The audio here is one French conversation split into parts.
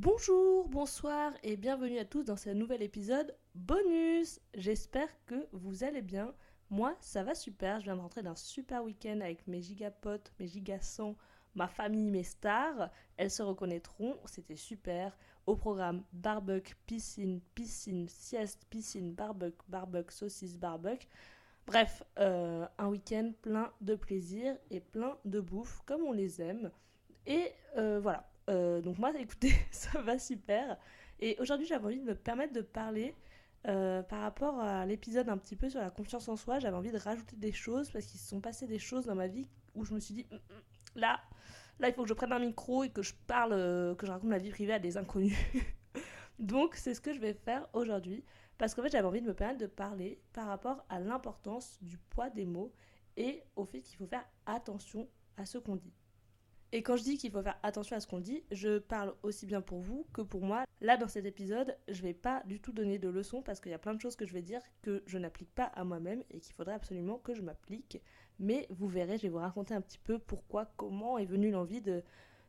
Bonjour, bonsoir et bienvenue à tous dans ce nouvel épisode bonus. J'espère que vous allez bien. Moi, ça va super. Je viens de rentrer d'un super week-end avec mes gigapotes, mes gigasons, ma famille, mes stars. Elles se reconnaîtront. C'était super. Au programme barbecue, piscine, piscine, sieste, piscine, barbecue, barbecue, saucisse, barbecue. Bref, euh, un week-end plein de plaisir et plein de bouffe comme on les aime. Et euh, voilà, euh, donc moi, écoutez, ça va super. Et aujourd'hui, j'avais envie de me permettre de parler euh, par rapport à l'épisode un petit peu sur la confiance en soi. J'avais envie de rajouter des choses parce qu'il se sont passées des choses dans ma vie où je me suis dit, hum, hum, là, là, il faut que je prenne un micro et que je parle, euh, que je raconte ma vie privée à des inconnus. donc, c'est ce que je vais faire aujourd'hui. Parce qu'en fait, j'avais envie de me permettre de parler par rapport à l'importance du poids des mots et au fait qu'il faut faire attention à ce qu'on dit. Et quand je dis qu'il faut faire attention à ce qu'on dit, je parle aussi bien pour vous que pour moi. Là, dans cet épisode, je vais pas du tout donner de leçons parce qu'il y a plein de choses que je vais dire que je n'applique pas à moi-même et qu'il faudrait absolument que je m'applique. Mais vous verrez, je vais vous raconter un petit peu pourquoi, comment est venue l'envie de,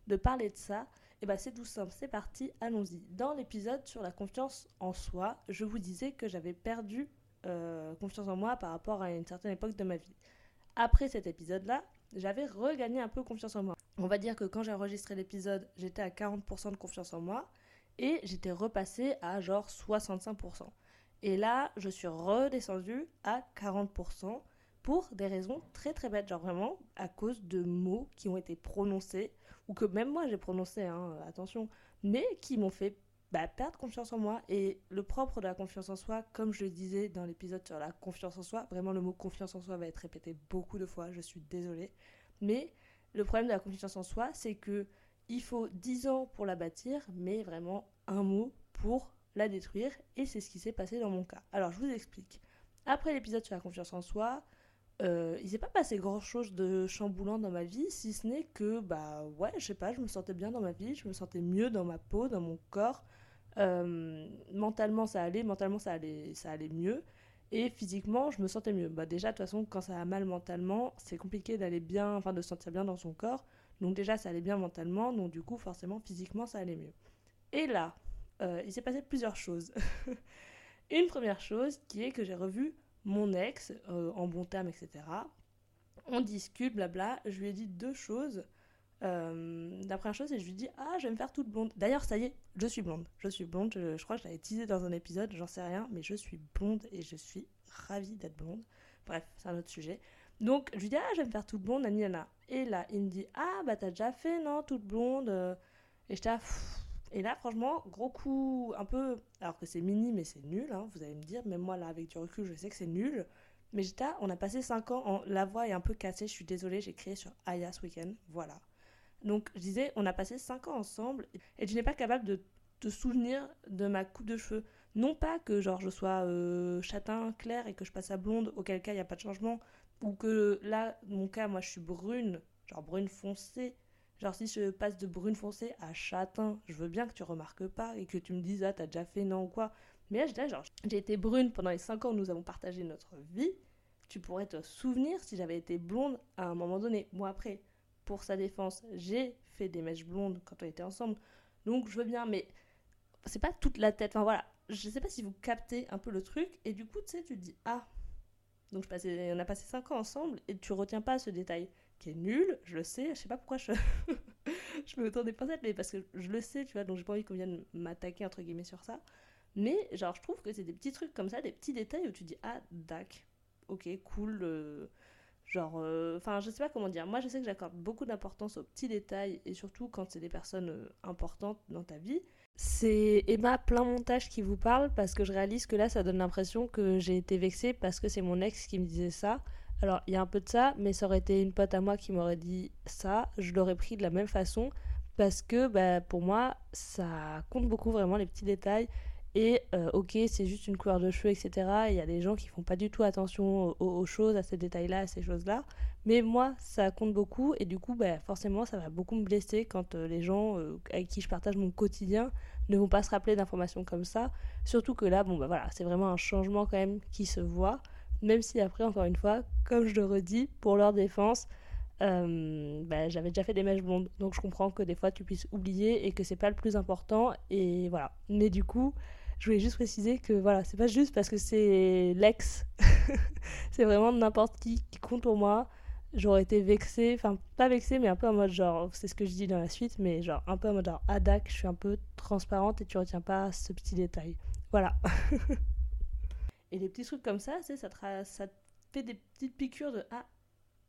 de parler de ça. Et bah c'est tout simple, c'est parti, allons-y. Dans l'épisode sur la confiance en soi, je vous disais que j'avais perdu euh, confiance en moi par rapport à une certaine époque de ma vie. Après cet épisode-là, j'avais regagné un peu confiance en moi. On va dire que quand j'ai enregistré l'épisode, j'étais à 40% de confiance en moi et j'étais repassée à genre 65%. Et là, je suis redescendue à 40% pour des raisons très très bêtes, genre vraiment à cause de mots qui ont été prononcés ou que même moi j'ai prononcé, hein, attention, mais qui m'ont fait bah, perdre confiance en moi. Et le propre de la confiance en soi, comme je le disais dans l'épisode sur la confiance en soi, vraiment le mot confiance en soi va être répété beaucoup de fois, je suis désolée. Mais le problème de la confiance en soi, c'est que il faut 10 ans pour la bâtir, mais vraiment un mot pour la détruire. Et c'est ce qui s'est passé dans mon cas. Alors je vous explique. Après l'épisode sur la confiance en soi, euh, il s'est pas passé grand chose de chamboulant dans ma vie, si ce n'est que, bah ouais, je sais pas, je me sentais bien dans ma vie, je me sentais mieux dans ma peau, dans mon corps. Euh, mentalement ça allait, mentalement ça allait, ça allait mieux. Et physiquement, je me sentais mieux. Bah déjà, de toute façon, quand ça va mal mentalement, c'est compliqué d'aller bien, enfin de se sentir bien dans son corps. Donc déjà, ça allait bien mentalement, donc du coup, forcément, physiquement, ça allait mieux. Et là, euh, il s'est passé plusieurs choses. Une première chose qui est que j'ai revu mon ex, euh, en bon terme, etc. On discute, blabla. Je lui ai dit deux choses. Euh, la première chose, c'est je lui dis Ah, je vais me faire toute blonde. D'ailleurs, ça y est, je suis blonde. Je suis blonde. Je, je crois que je l'avais teasé dans un épisode, j'en sais rien, mais je suis blonde et je suis ravie d'être blonde. Bref, c'est un autre sujet. Donc, je lui dis Ah, je vais me faire toute blonde, nana. Et là, il me dit Ah, bah t'as déjà fait, non, toute blonde. Et j'étais là, et là, franchement, gros coup, un peu. Alors que c'est mini, mais c'est nul, hein, vous allez me dire. Même moi, là, avec du recul, je sais que c'est nul. Mais j'étais, on a passé 5 ans, la voix est un peu cassée, je suis désolée, j'ai créé sur Aya ce week-end, voilà. Donc je disais, on a passé 5 ans ensemble et tu n'es pas capable de te souvenir de ma coupe de cheveux. Non pas que genre je sois euh, châtain clair et que je passe à blonde, auquel cas il n'y a pas de changement, ou que là, mon cas, moi je suis brune, genre brune foncée. Genre si je passe de brune foncée à châtain, je veux bien que tu remarques pas et que tu me dises ah t'as déjà fait non ou quoi. Mais là, genre j'ai été brune pendant les 5 ans où nous avons partagé notre vie. Tu pourrais te souvenir si j'avais été blonde à un moment donné. Moi après, pour sa défense, j'ai fait des mèches blondes quand on était ensemble. Donc je veux bien, mais c'est pas toute la tête. Enfin voilà, je sais pas si vous captez un peu le truc. Et du coup, tu sais, tu dis, ah, donc je passais, on a passé 5 ans ensemble et tu retiens pas ce détail qui est nul, je le sais. Je sais pas pourquoi je, je me tourne des pincettes, mais parce que je le sais, tu vois, donc j'ai pas envie qu'on vienne m'attaquer entre guillemets sur ça. Mais genre, je trouve que c'est des petits trucs comme ça, des petits détails où tu dis, ah, dac, ok, cool. Euh, Genre, euh, enfin, je sais pas comment dire. Moi, je sais que j'accorde beaucoup d'importance aux petits détails et surtout quand c'est des personnes euh, importantes dans ta vie. C'est Emma plein montage qui vous parle parce que je réalise que là, ça donne l'impression que j'ai été vexée parce que c'est mon ex qui me disait ça. Alors, il y a un peu de ça, mais ça aurait été une pote à moi qui m'aurait dit ça, je l'aurais pris de la même façon parce que bah, pour moi, ça compte beaucoup vraiment les petits détails et euh, ok, c'est juste une couleur de cheveux, etc. Il y a des gens qui font pas du tout attention aux, choses, à ces détails-là, à ces choses-là. Mais moi, ça compte beaucoup et du coup, bah, forcément, ça va beaucoup me blesser quand euh, les gens euh, avec qui je partage mon quotidien ne vont pas se rappeler d'informations comme ça. Surtout que là, bon, bah voilà, c'est vraiment un changement quand même qui se voit. Même si après, encore une fois, comme je le redis, pour leur défense, euh, bah, j'avais déjà fait des mèches blondes. Donc je comprends que des fois tu puisses oublier et que c'est pas le plus important. Et voilà. Mais du coup, je voulais juste préciser que voilà, c'est pas juste parce que c'est l'ex. c'est vraiment n'importe qui qui compte pour moi. J'aurais été vexée, enfin pas vexée, mais un peu en mode genre, c'est ce que je dis dans la suite, mais genre un peu en mode genre, Adak, je suis un peu transparente et tu retiens pas ce petit détail. Voilà. et des petits trucs comme ça, ça te fait des petites piqûres de ah,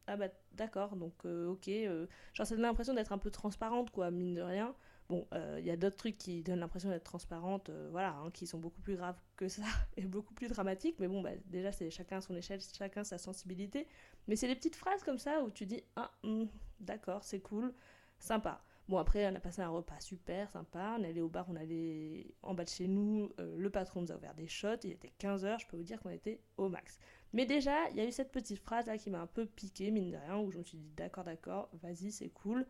ah bah d'accord, donc euh, ok. Euh, genre ça donne l'impression d'être un peu transparente, quoi, mine de rien. Bon, euh, il y a d'autres trucs qui donnent l'impression d'être transparentes, voilà, hein, qui sont beaucoup plus graves que ça et beaucoup plus dramatiques. Mais bon, bah, déjà, c'est chacun son échelle, chacun sa sensibilité. Mais c'est des petites phrases comme ça où tu dis Ah, hmm, d'accord, c'est cool, sympa. Bon, après, on a passé un repas super sympa. On est allé au bar, on allait en bas de chez nous. le patron nous a ouvert des shots. Il était 15h. Je peux vous dire qu'on était au max. Mais déjà, il y a eu cette petite phrase là qui m'a un peu piqué, mine de rien, où je me suis dit d'accord, d'accord, vas-y, c'est cool,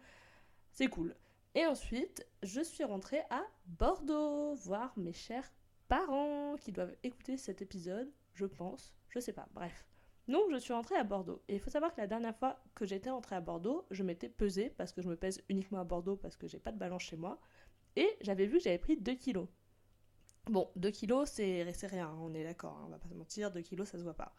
c'est cool. Et ensuite, je suis rentrée à Bordeaux, voir mes chers parents qui doivent écouter cet épisode, je pense, je sais pas, bref. Donc je suis rentrée à Bordeaux. Et il faut savoir que la dernière fois que j'étais rentrée à Bordeaux, je m'étais pesée, parce que je me pèse uniquement à Bordeaux parce que j'ai pas de balance chez moi, et j'avais vu que j'avais pris 2 kilos. Bon, 2 kilos, c'est rien, hein, on est d'accord, hein, on va pas se mentir, 2 kilos, ça se voit pas.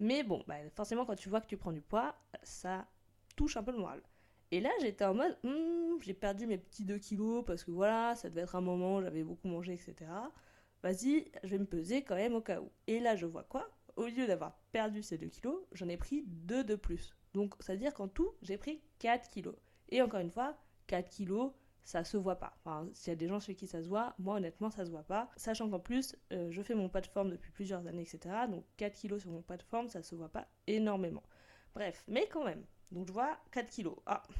Mais bon, bah, forcément, quand tu vois que tu prends du poids, ça touche un peu le moral. Et là, j'étais en mode, hmm, j'ai perdu mes petits 2 kilos parce que voilà, ça devait être un moment, j'avais beaucoup mangé, etc. Vas-y, je vais me peser quand même au cas où. Et là, je vois quoi? Au lieu d'avoir perdu ces 2 kilos, j'en ai pris 2 de plus. Donc, ça veut dire qu'en tout, j'ai pris 4 kilos. Et encore une fois, 4 kilos, ça se voit pas. Enfin, s'il y a des gens chez qui ça se voit, moi honnêtement ça se voit pas. Sachant qu'en plus, euh, je fais mon pas de forme depuis plusieurs années, etc. Donc 4 kilos sur mon pas de forme, ça se voit pas énormément. Bref, mais quand même. Donc je vois 4 kilos. Ah, tu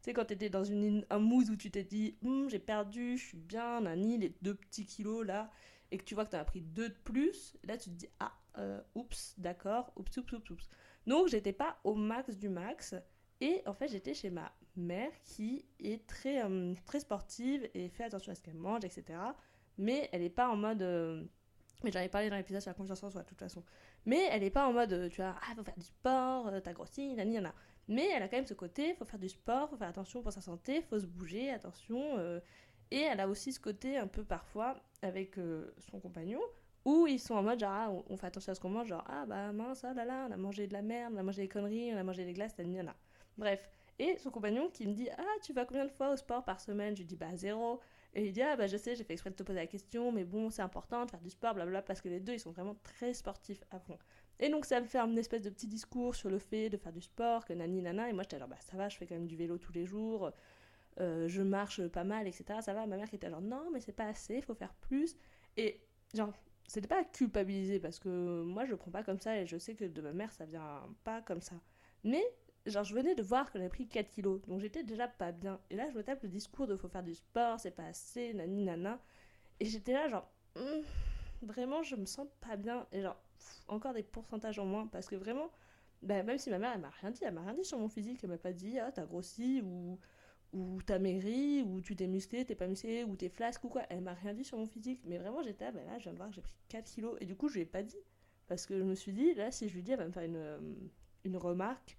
sais, quand t'étais dans une, un mousse où tu t'es dit, hum, j'ai perdu, je suis bien, nani, les deux petits kilos là, et que tu vois que t'en as pris deux de plus, là tu te dis, ah, euh, oups, d'accord, oups, oups, oups, oups. Donc j'étais pas au max du max, et en fait j'étais chez ma mère qui est très, euh, très sportive et fait attention à ce qu'elle mange, etc. Mais elle n'est pas en mode. Euh, mais j'en ai parlé dans l'épisode sur la confiance en soi, de toute façon. Mais elle n'est pas en mode, euh, tu vois, ah, faut faire du sport, t'as grossi, nani, yana. Mais elle a quand même ce côté, faut faire du sport, faut faire attention pour sa santé, faut se bouger, attention. et elle a aussi ce côté un peu parfois avec son compagnon, où ils sont en mode genre, ah, on, fait attention à ce qu'on mange, genre, ah bah mince, ah là là, on a mangé de la merde, on a mangé des conneries, on a mangé des glaces, nani, yana. Bref, et son compagnon qui me dit Ah, tu vas combien de fois au sport par semaine? Je lui dis Bah, zéro. Et il dit Ah, bah, je sais, j'ai fait exprès de te poser la question, mais bon, c'est important de faire du sport, blablabla, parce que les deux, ils sont vraiment très sportifs à fond. Et donc, ça me fait une espèce de petit discours sur le fait de faire du sport, que nani nana. Et moi, j'étais genre Bah, ça va, je fais quand même du vélo tous les jours, euh, je marche pas mal, etc. Ça va. Ma mère qui était genre Non, mais c'est pas assez, faut faire plus. Et genre, c'était pas culpabiliser parce que moi, je le prends pas comme ça et je sais que de ma mère, ça vient pas comme ça. Mais genre je venais de voir que j'avais pris 4 kilos, donc j'étais déjà pas bien. Et là je me tape le discours de faut faire du sport, c'est pas assez, nani nana. Et j'étais là genre, hum, vraiment je me sens pas bien. Et genre, encore des pourcentages en moins, parce que vraiment, bah, même si ma mère elle m'a rien dit, elle m'a rien dit sur mon physique, elle m'a pas dit ah t'as grossi ou ou t'as maigri, ou tu t'es musclé, t'es pas musclé, ou t'es flasque ou quoi. Elle m'a rien dit sur mon physique, mais vraiment j'étais bah, là je viens de voir que j'ai pris 4 kilos. Et du coup je lui ai pas dit, parce que je me suis dit, là si je lui dis, elle va me faire une, euh, une remarque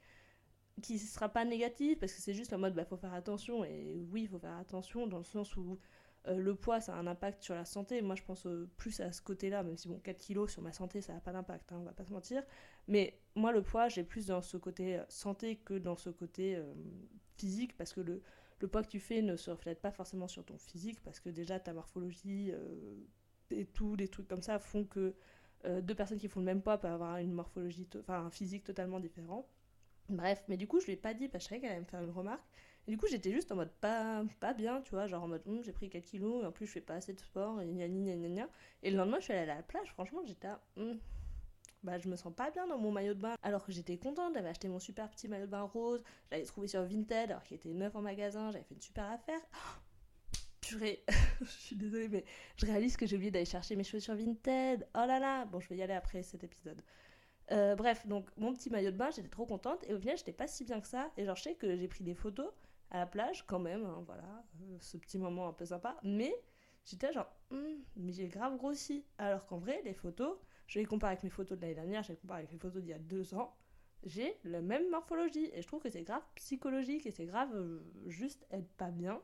qui ne sera pas négatif parce que c'est juste en mode bah faut faire attention et oui il faut faire attention dans le sens où euh, le poids ça a un impact sur la santé. Moi je pense euh, plus à ce côté là même si bon 4 kilos sur ma santé ça n'a pas d'impact hein, on va pas se mentir. Mais moi le poids j'ai plus dans ce côté euh, santé que dans ce côté physique parce que le, le poids que tu fais ne se reflète pas forcément sur ton physique parce que déjà ta morphologie et tout des trucs comme ça font que deux personnes qui font le même poids peuvent avoir une morphologie enfin un physique totalement différent Bref, mais du coup, je lui ai pas dit parce que je savais qu'elle allait me faire une remarque. Et du coup, j'étais juste en mode pas, pas bien, tu vois, genre en mode hum, j'ai pris 4 kilos et en plus je fais pas assez de sport et gna gna gna gna. Et le lendemain, je suis allée à la plage, franchement, j'étais hum, bah je me sens pas bien dans mon maillot de bain. Alors que j'étais contente, j'avais acheté mon super petit maillot de bain rose, j'avais trouvé sur Vinted alors qu'il était neuf en magasin, j'avais fait une super affaire. Oh, purée, je suis désolée, mais je réalise que j'ai oublié d'aller chercher mes chaussures Vinted. Oh là là, bon, je vais y aller après cet épisode. Euh, bref, donc mon petit maillot de bain, j'étais trop contente. Et au final, j'étais pas si bien que ça. Et genre, je sais que j'ai pris des photos à la plage quand même, hein, voilà, euh, ce petit moment un peu sympa. Mais j'étais genre, hum, mais j'ai grave grossi. Alors qu'en vrai, les photos, je les compare avec mes photos de l'année dernière, je les compare avec mes photos d'il y a deux ans. j'ai la même morphologie. Et je trouve que c'est grave psychologique et c'est grave euh, juste être pas bien.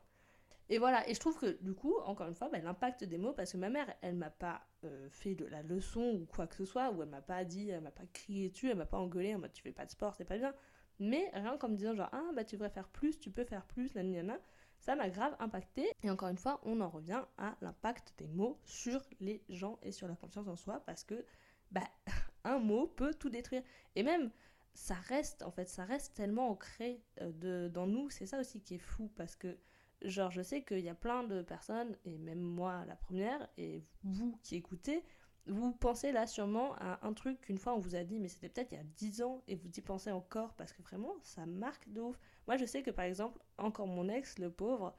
Et voilà, et je trouve que du coup, encore une fois, bah, l'impact des mots, parce que ma mère, elle m'a pas euh, fait de la leçon ou quoi que ce soit, ou elle m'a pas dit, elle m'a pas crié dessus, elle m'a pas engueulé en mode tu fais pas de sport, c'est pas bien. Mais rien qu'en me disant genre ah bah tu devrais faire plus, tu peux faire plus, nanana, ça m'a grave impacté. Et encore une fois, on en revient à l'impact des mots sur les gens et sur la confiance en soi, parce que bah un mot peut tout détruire. Et même ça reste en fait, ça reste tellement ancré euh, de, dans nous, c'est ça aussi qui est fou parce que genre je sais qu'il y a plein de personnes et même moi la première et vous qui écoutez, vous pensez là sûrement à un truc qu'une fois on vous a dit mais c'était peut-être il y a 10 ans et vous y pensez encore parce que vraiment ça marque de ouf. Moi je sais que par exemple encore mon ex le pauvre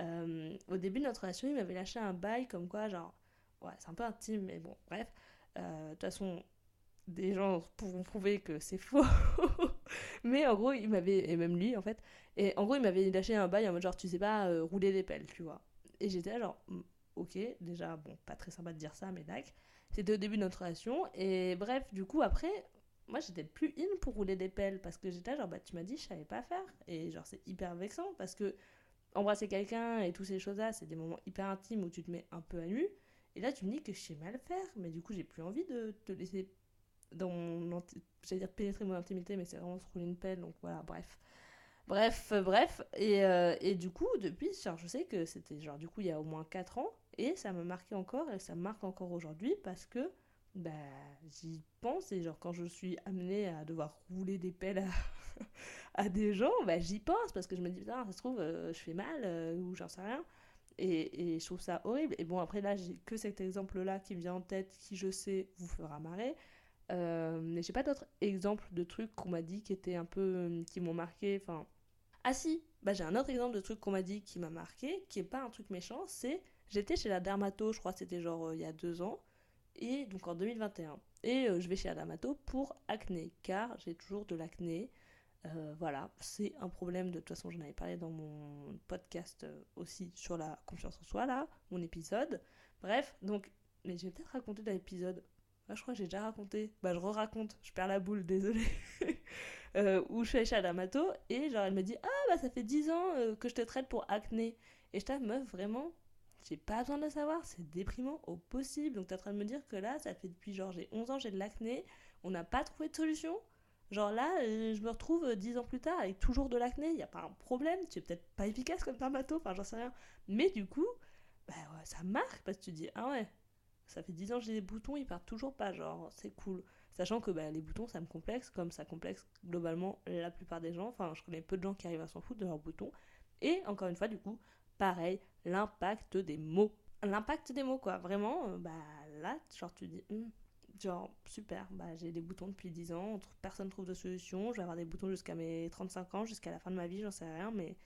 euh, au début de notre relation il m'avait lâché un bail comme quoi genre ouais c'est un peu intime mais bon bref euh, de toute façon des gens pourront prouver que c'est faux. Mais en gros, il m'avait, et même lui en fait, et en gros, il m'avait lâché un bail en mode genre, tu sais pas euh, rouler des pelles, tu vois. Et j'étais genre, hmm, ok, déjà, bon, pas très sympa de dire ça, mais d'accord. C'était au début de notre relation, et bref, du coup, après, moi j'étais plus in pour rouler des pelles, parce que j'étais genre, bah tu m'as dit, je savais pas faire. Et genre, c'est hyper vexant, parce que embrasser quelqu'un et toutes ces choses-là, c'est des moments hyper intimes où tu te mets un peu à nu. Et là, tu me dis que je sais mal faire, mais du coup, j'ai plus envie de te laisser dans mon. J'allais dire pénétrer mon intimité, mais c'est vraiment se rouler une pelle, donc voilà, bref. Bref, euh, bref. Et, euh, et, du coup, depuis, genre, je sais que c'était genre, du coup, il y a au moins 4 ans, et ça m'a marqué encore, et ça marque encore aujourd'hui, parce que bah, j'y pense, et genre, quand je suis amenée à devoir rouler des pelles à, à des gens, bah, j'y pense, parce que je me dis, putain, ça se trouve, euh, je fais mal, ou j'en sais rien. Et, et, je trouve ça horrible. Et bon, après, là, j'ai que cet exemple-là qui me vient en tête, qui, je sais, vous fera marrer. Euh, j'ai pas d'autres exemples de trucs qu'on m'a dit qui étaient un peu. Euh, qui m'ont marqué. Enfin. Ah si, bah j'ai un autre exemple de truc qu'on m'a dit qui m'a marqué, qui est pas un truc méchant, c'est. J'étais chez la dermato, je crois que c'était genre euh, il y a deux ans, et donc en 2021. Et je vais chez la dermato pour acné, car j'ai toujours de l'acné. voilà, c'est un problème, de toute façon j'en avais parlé dans mon podcast aussi sur la confiance en soi, là, mon épisode. Bref, donc, mais je vais peut-être raconter dans l'épisode ah, je crois que j'ai déjà raconté. Bah, je re-raconte, je perds la boule, désolé. euh, où je suis allée chez et genre elle me dit Ah, bah ça fait 10 ans euh, que je te traite pour acné. Et je t'avoue, meuf, vraiment, j'ai pas besoin de le savoir, c'est déprimant au possible. Donc t'es en train de me dire que là, ça fait depuis genre j'ai 11 ans, j'ai de l'acné, on n'a pas trouvé de solution. Genre là, euh, je me retrouve 10 ans plus tard avec toujours de l'acné, il n'y a pas un problème, tu es peut-être pas efficace comme dermato, enfin j'en sais rien. Mais du coup, bah ouais, ça marque parce que tu dis Ah ouais, ça fait 10 ans que j'ai des boutons, ils partent toujours pas, genre, c'est cool. Sachant que bah, les boutons, ça me complexe, comme ça complexe globalement la plupart des gens. Enfin, je connais peu de gens qui arrivent à s'en foutre de leurs boutons. Et encore une fois, du coup, pareil, l'impact des mots. L'impact des mots, quoi. Vraiment, euh, bah là, genre, tu dis, hmm, genre, super, bah j'ai des boutons depuis 10 ans, personne trouve de solution, je vais avoir des boutons jusqu'à mes 35 ans, jusqu'à la fin de ma vie, j'en sais rien, mais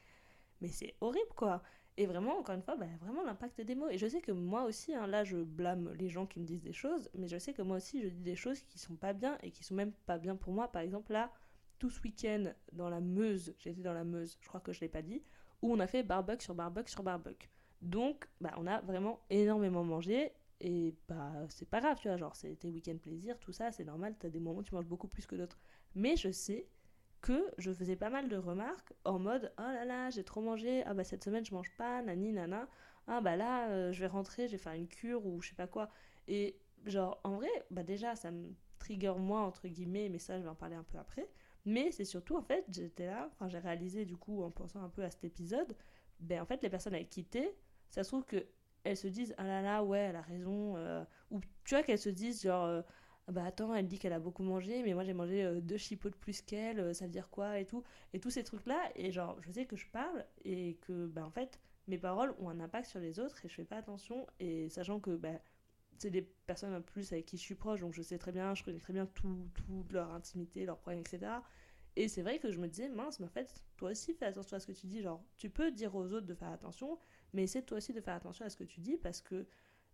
c'est horrible, quoi. Et vraiment, encore une fois, bah, vraiment l'impact des mots. Et je sais que moi aussi, hein, là je blâme les gens qui me disent des choses, mais je sais que moi aussi je dis des choses qui sont pas bien et qui sont même pas bien pour moi. Par exemple, là, tout ce week-end dans la Meuse, j'étais dans la Meuse, je crois que je l'ai pas dit, où on a fait barbecue sur barbecue sur barbecue. Donc, bah, on a vraiment énormément mangé et bah c'est pas grave, tu vois, genre c'était week-end plaisir, tout ça, c'est normal, t'as des moments où tu manges beaucoup plus que d'autres. Mais je sais que je faisais pas mal de remarques en mode oh là là j'ai trop mangé. Ah bah cette semaine je mange pas. Nani nana. Ah bah là euh, je vais rentrer je vais faire une cure ou je sais pas quoi et genre en vrai bah déjà ça me trigger moi entre guillemets mais ça je vais en parler un peu après. Mais c'est surtout en fait j'étais là enfin j'ai réalisé du coup en pensant un peu à cet épisode ben en fait les personnes avec qui ça se trouve que elles se disent ah là là ouais elle a raison euh, ou tu vois qu'elles se disent genre euh, bah attends, elle dit qu'elle a beaucoup mangé, mais moi j'ai mangé euh, deux chipots de plus qu'elle, euh, ça veut dire quoi et tout. Et tous ces trucs-là, et genre, je sais que je parle et que, bah en fait, mes paroles ont un impact sur les autres et je fais pas attention. Et sachant que, bah, c'est des personnes en plus avec qui je suis proche, donc je sais très bien, je connais très bien tout, toute leur intimité, leurs problèmes, etc. Et c'est vrai que je me disais, mince, mais en fait, toi aussi fais attention à ce que tu dis. Genre, tu peux dire aux autres de faire attention, mais essaie toi aussi de faire attention à ce que tu dis parce que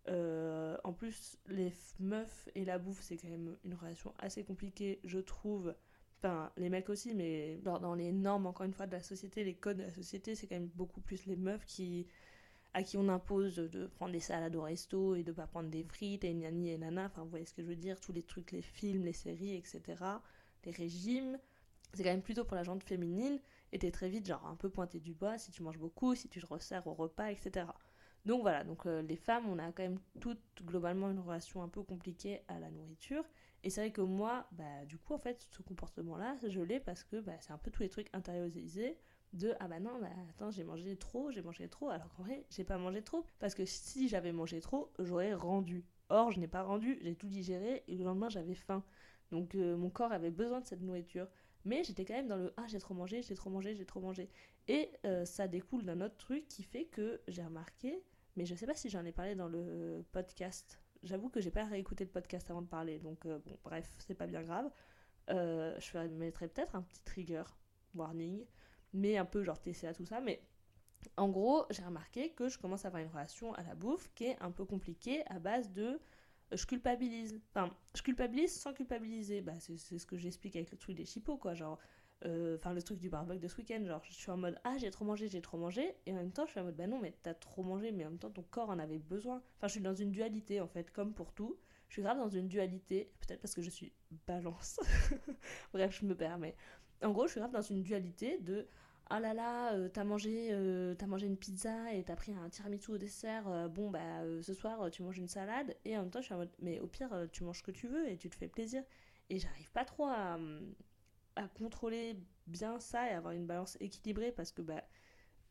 euh, en plus, les meufs et la bouffe, c'est quand même une relation assez compliquée, je trouve. Enfin, les mecs aussi, mais dans, les normes, encore une fois, de la société, les codes de la société, c'est quand même beaucoup plus les meufs qui, à qui on impose de prendre des salades au resto et de pas prendre des frites et nani et nana. Enfin, vous voyez ce que je veux dire Tous les trucs, les films, les séries, etc. les régimes, c'est quand même plutôt pour la jante féminine, et t'es très vite genre un peu pointé du bois si tu manges beaucoup, si tu te resserres au repas, etc. Donc voilà, donc euh, les femmes, on a quand même toutes globalement une relation un peu compliquée à la nourriture. Et c'est vrai que moi, bah, du coup, en fait, ce comportement-là, je l'ai parce que bah, c'est un peu tous les trucs intériorisés de ah bah non, bah attends, j'ai mangé trop, j'ai mangé trop, alors qu'en vrai, j'ai pas mangé trop. Parce que si j'avais mangé trop, j'aurais rendu. Or, je n'ai pas rendu, j'ai tout digéré et le lendemain, j'avais faim. Donc euh, mon corps avait besoin de cette nourriture. Mais j'étais quand même dans le ah, j'ai trop mangé, j'ai trop mangé, j'ai trop mangé. Et euh, ça découle d'un autre truc qui fait que j'ai remarqué, mais je sais pas si j'en ai parlé dans le podcast. J'avoue que j'ai pas réécouté le podcast avant de parler, donc euh, bon, bref, c'est pas bien grave. je mettrais peut-être un petit trigger warning mais un peu genre TCA, tout ça. Mais en gros, j'ai remarqué que je commence à avoir une relation à la bouffe qui est un peu compliquée à base de euh, je culpabilise. Enfin, je culpabilise sans culpabiliser. Bah, c'est ce que j'explique avec le truc des chipots, quoi. Genre, euh, enfin, le truc du barbecue de ce week-end. Genre, je suis en mode, ah, j'ai trop mangé, j'ai trop mangé. Et en même temps, je suis en mode, bah non, mais t'as trop mangé, mais en même temps, ton corps en avait besoin. Enfin, je suis dans une dualité, en fait, comme pour tout. Je suis grave dans une dualité, peut-être parce que je suis balance. Bref, je me permets. En gros, je suis grave dans une dualité de ah là là, euh, t'as mangé, euh, mangé une pizza et t'as pris un tiramisu au dessert, euh, bon bah ce soir tu manges une salade, et en même temps je suis en mode, mais au pire tu manges ce que tu veux et tu te fais plaisir. Et j'arrive pas trop à, à, contrôler bien ça et avoir une balance équilibrée parce que bah,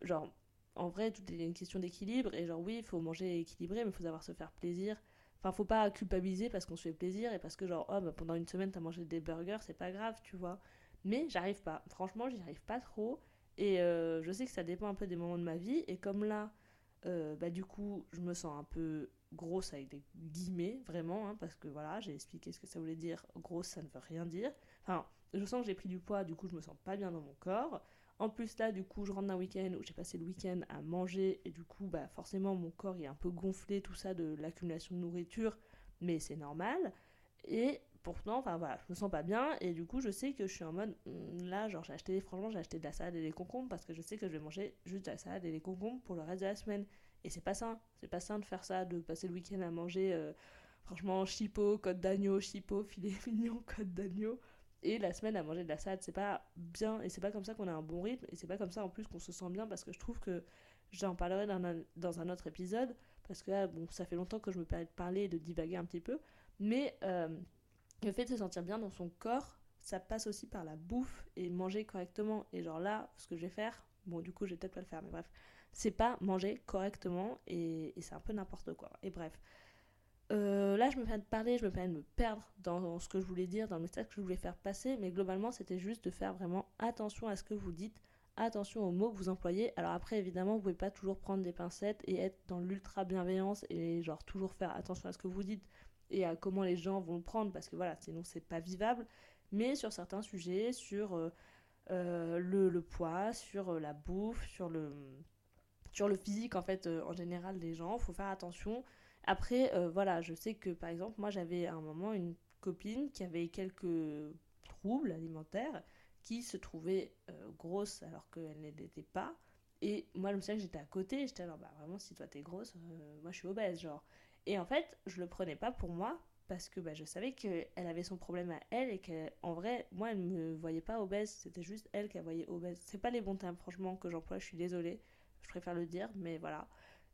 genre, en vrai tout est une question d'équilibre, et genre oui, il faut manger équilibré, mais il faut savoir se faire plaisir. Enfin, faut pas culpabiliser parce qu'on se fait plaisir et parce que genre, oh bah pendant une semaine t'as mangé des burgers, c'est pas grave, tu vois. Mais j'arrive pas. Franchement, j'y arrive pas trop. Et euh, je sais que ça dépend un peu des moments de ma vie. Et comme là, euh, bah, du coup, je me sens un peu grosse avec des guillemets, vraiment, hein, parce que voilà, j'ai expliqué ce que ça voulait dire. Grosse, ça ne veut rien dire. Enfin, je sens que j'ai pris du poids, du coup, je me sens pas bien dans mon corps. En plus, là, du coup, je rentre d'un week-end où j'ai passé le week-end à manger, et du coup, bah, forcément, mon corps est un peu gonflé, tout ça, de l'accumulation de nourriture, mais c'est normal. Et pourtant, enfin voilà, je me sens pas bien et du coup, je sais que je suis en mode hmm, là, genre j'ai acheté, franchement, j'ai acheté de la salade et des concombres parce que je sais que je vais manger juste de la salade et des concombres pour le reste de la semaine. Et c'est pas sain, c'est pas sain de faire ça, de passer le week-end à manger, euh, franchement, chipot, côte d'agneau, chipot, filet mignon, côte d'agneau. Et la semaine à manger de la salade, c'est pas bien et c'est pas comme ça qu'on a un bon rythme et c'est pas comme ça en plus qu'on se sent bien parce que je trouve que j'en parlerai dans un, dans un autre épisode parce que là, bon, ça fait longtemps que je me permets de parler et de divaguer un petit peu, mais. Euh, le fait de se sentir bien dans son corps, ça passe aussi par la bouffe et manger correctement. Et genre là, ce que je vais faire, bon du coup je vais peut-être pas le faire, mais bref, c'est pas manger correctement et, c'est un peu n'importe quoi. Et bref. Euh, là, je me permets de parler, je me permets de me perdre dans ce que je voulais dire, dans le message que je voulais faire passer, mais globalement, c'était juste de faire vraiment attention à ce que vous dites, attention aux mots que vous employez. Alors après, évidemment, vous pouvez pas toujours prendre des pincettes et être dans l'ultra bienveillance et genre toujours faire attention à ce que vous dites et à comment les gens vont le prendre parce que voilà, sinon c'est pas vivable. Mais sur certains sujets, sur euh, euh, le, poids, sur la bouffe, sur le, sur le physique en fait en général des gens, faut faire attention. Après, voilà, je sais que par exemple, moi j'avais à un moment une copine qui avait quelques troubles alimentaires, qui se trouvait grosse alors qu'elle ne l'était pas. Et moi, je me souviens que j'étais à côté, j'étais alors, bah vraiment, si toi t'es grosse, moi je suis obèse, genre. Et en fait, je le prenais pas pour moi parce que bah, je savais qu'elle avait son problème à elle et qu'en vrai, moi, elle me voyait pas obèse, c'était juste elle qui la voyait obèse. C'est pas les bons termes, franchement, que j'emploie, je suis désolée, je préfère le dire, mais voilà.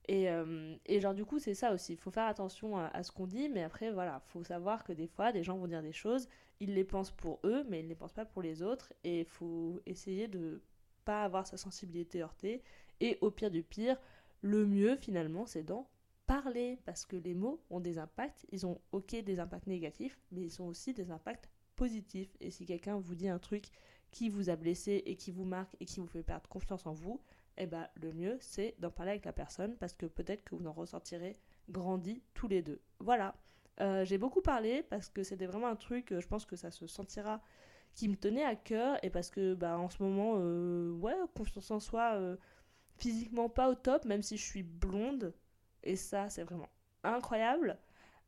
Et, euh, genre, du coup, c'est ça aussi, il faut faire attention à, ce qu'on dit, mais après, voilà, faut savoir que des fois, des gens vont dire des choses, ils les pensent pour eux, mais ils ne les pensent pas pour les autres, et il faut essayer de pas avoir sa sensibilité heurtée, et au pire du pire, le mieux finalement, c'est d'en parler parce que les mots ont des impacts. Ils ont ok des impacts négatifs, mais ils ont aussi des impacts positifs. Et si quelqu'un vous dit un truc qui vous a blessé et qui vous marque et qui vous fait perdre confiance en vous, eh ben, le mieux c'est d'en parler avec la personne parce que peut-être que vous en ressortirez grandi tous les deux. Voilà. Euh, j'ai beaucoup parlé parce que c'était vraiment un truc, euh, je pense que ça se sentira, qui me tenait à cœur et parce que bah, en ce moment, euh, ouais, confiance en soi, physiquement pas au top, même si je suis blonde, et ça, c'est vraiment incroyable.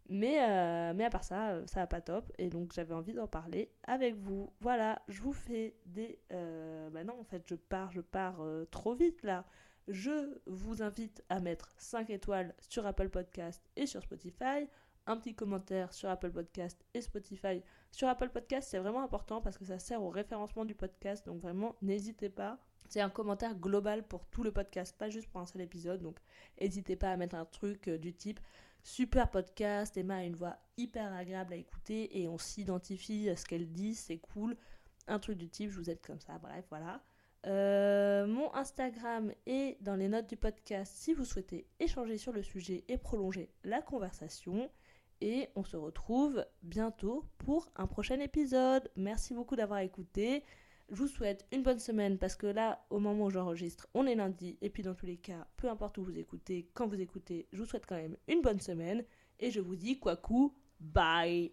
Mais, euh, mais à part ça, euh, ça va pas top. Et donc j'avais envie d'en parler avec vous. Voilà, je vous fais des... Euh, bah non, en fait, je pars, je pars trop vite là. Je vous invite à mettre 5 étoiles sur Apple Podcast et sur Spotify. un petit commentaire sur Apple Podcast et Spotify. Sur Apple Podcast, c'est vraiment important parce que ça sert au référencement du podcast. Donc vraiment, n'hésitez pas. C'est un commentaire global pour tout le podcast, pas juste pour un seul épisode. Donc n'hésitez pas à mettre un truc du type super podcast, Emma a une voix hyper agréable à écouter et on s'identifie à ce qu'elle dit, c'est cool. Un truc du type, je vous aide comme ça, bref, voilà. Euh, mon Instagram est dans les notes du podcast si vous souhaitez échanger sur le sujet et prolonger la conversation. Et on se retrouve bientôt pour un prochain épisode. Merci beaucoup d'avoir écouté. Je vous souhaite une bonne semaine parce que là, au moment où j'enregistre, on est lundi. Et puis dans tous les cas, peu importe où vous écoutez, quand vous écoutez, je vous souhaite quand même une bonne semaine. Et je vous dis quoi coup, bye